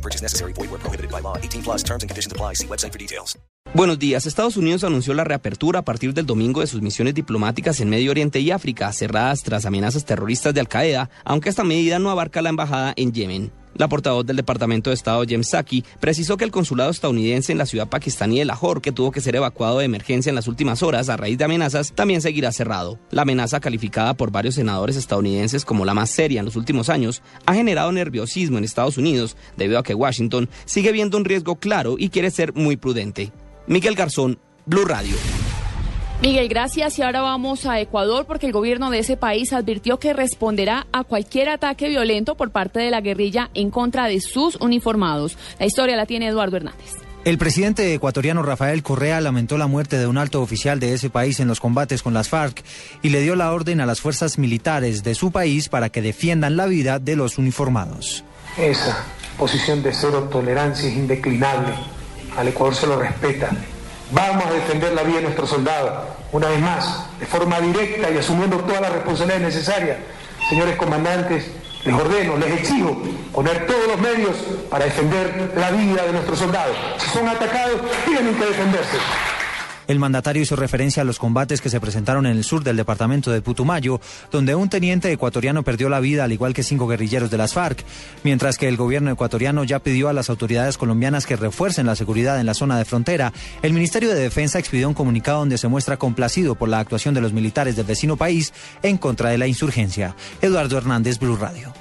No purchase necessary. Void where prohibited by law. 18 plus terms and conditions apply. See website for details. Buenos días. Estados Unidos anunció la reapertura a partir del domingo de sus misiones diplomáticas en Medio Oriente y África, cerradas tras amenazas terroristas de Al Qaeda, aunque esta medida no abarca la embajada en Yemen. La portavoz del Departamento de Estado, Jem Saki, precisó que el consulado estadounidense en la ciudad pakistaní de Lahore, que tuvo que ser evacuado de emergencia en las últimas horas a raíz de amenazas, también seguirá cerrado. La amenaza, calificada por varios senadores estadounidenses como la más seria en los últimos años, ha generado nerviosismo en Estados Unidos debido a que Washington sigue viendo un riesgo claro y quiere ser muy prudente. Miguel Garzón, Blue Radio. Miguel, gracias. Y ahora vamos a Ecuador porque el gobierno de ese país advirtió que responderá a cualquier ataque violento por parte de la guerrilla en contra de sus uniformados. La historia la tiene Eduardo Hernández. El presidente ecuatoriano Rafael Correa lamentó la muerte de un alto oficial de ese país en los combates con las FARC y le dio la orden a las fuerzas militares de su país para que defiendan la vida de los uniformados. Esa posición de cero tolerancia es indeclinable. Al Ecuador se lo respeta. Vamos a defender la vida de nuestros soldados, una vez más, de forma directa y asumiendo todas las responsabilidades necesarias. Señores comandantes, les ordeno, les exijo poner todos los medios para defender la vida de nuestros soldados. Si son atacados, tienen que defenderse. El mandatario hizo referencia a los combates que se presentaron en el sur del departamento de Putumayo, donde un teniente ecuatoriano perdió la vida, al igual que cinco guerrilleros de las FARC, mientras que el gobierno ecuatoriano ya pidió a las autoridades colombianas que refuercen la seguridad en la zona de frontera. El Ministerio de Defensa expidió un comunicado donde se muestra complacido por la actuación de los militares del vecino país en contra de la insurgencia. Eduardo Hernández, Blue Radio.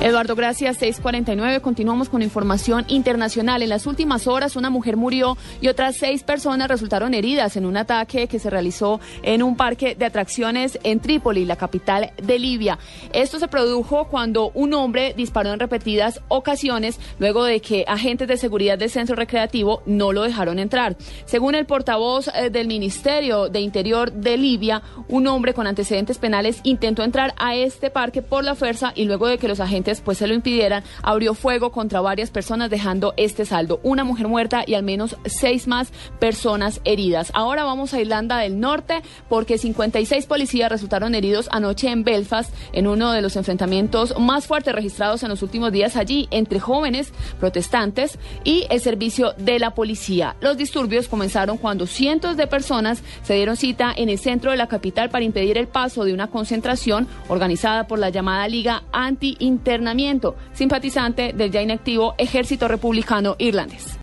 Eduardo, gracias. 649. Continuamos con información internacional. En las últimas horas, una mujer murió y otras seis personas resultaron heridas en un ataque que se realizó en un parque de atracciones en Trípoli, la capital de Libia. Esto se produjo cuando un hombre disparó en repetidas ocasiones luego de que agentes de seguridad del centro recreativo no lo dejaron entrar. Según el portavoz eh, del Ministerio de Interior de Libia, un hombre con antecedentes penales intentó entrar a este parque por la fuerza y luego de que los agentes pues se lo impidieran, abrió fuego contra varias personas dejando este saldo, una mujer muerta y al menos seis más personas heridas. Ahora vamos a Irlanda del Norte porque 56 policías resultaron heridos anoche en Belfast en uno de los enfrentamientos más fuertes registrados en los últimos días allí entre jóvenes protestantes y el servicio de la policía. Los disturbios comenzaron cuando cientos de personas se dieron cita en el centro de la capital para impedir el paso de una concentración organizada por la llamada Liga Simpatizante del ya inactivo Ejército Republicano Irlandés.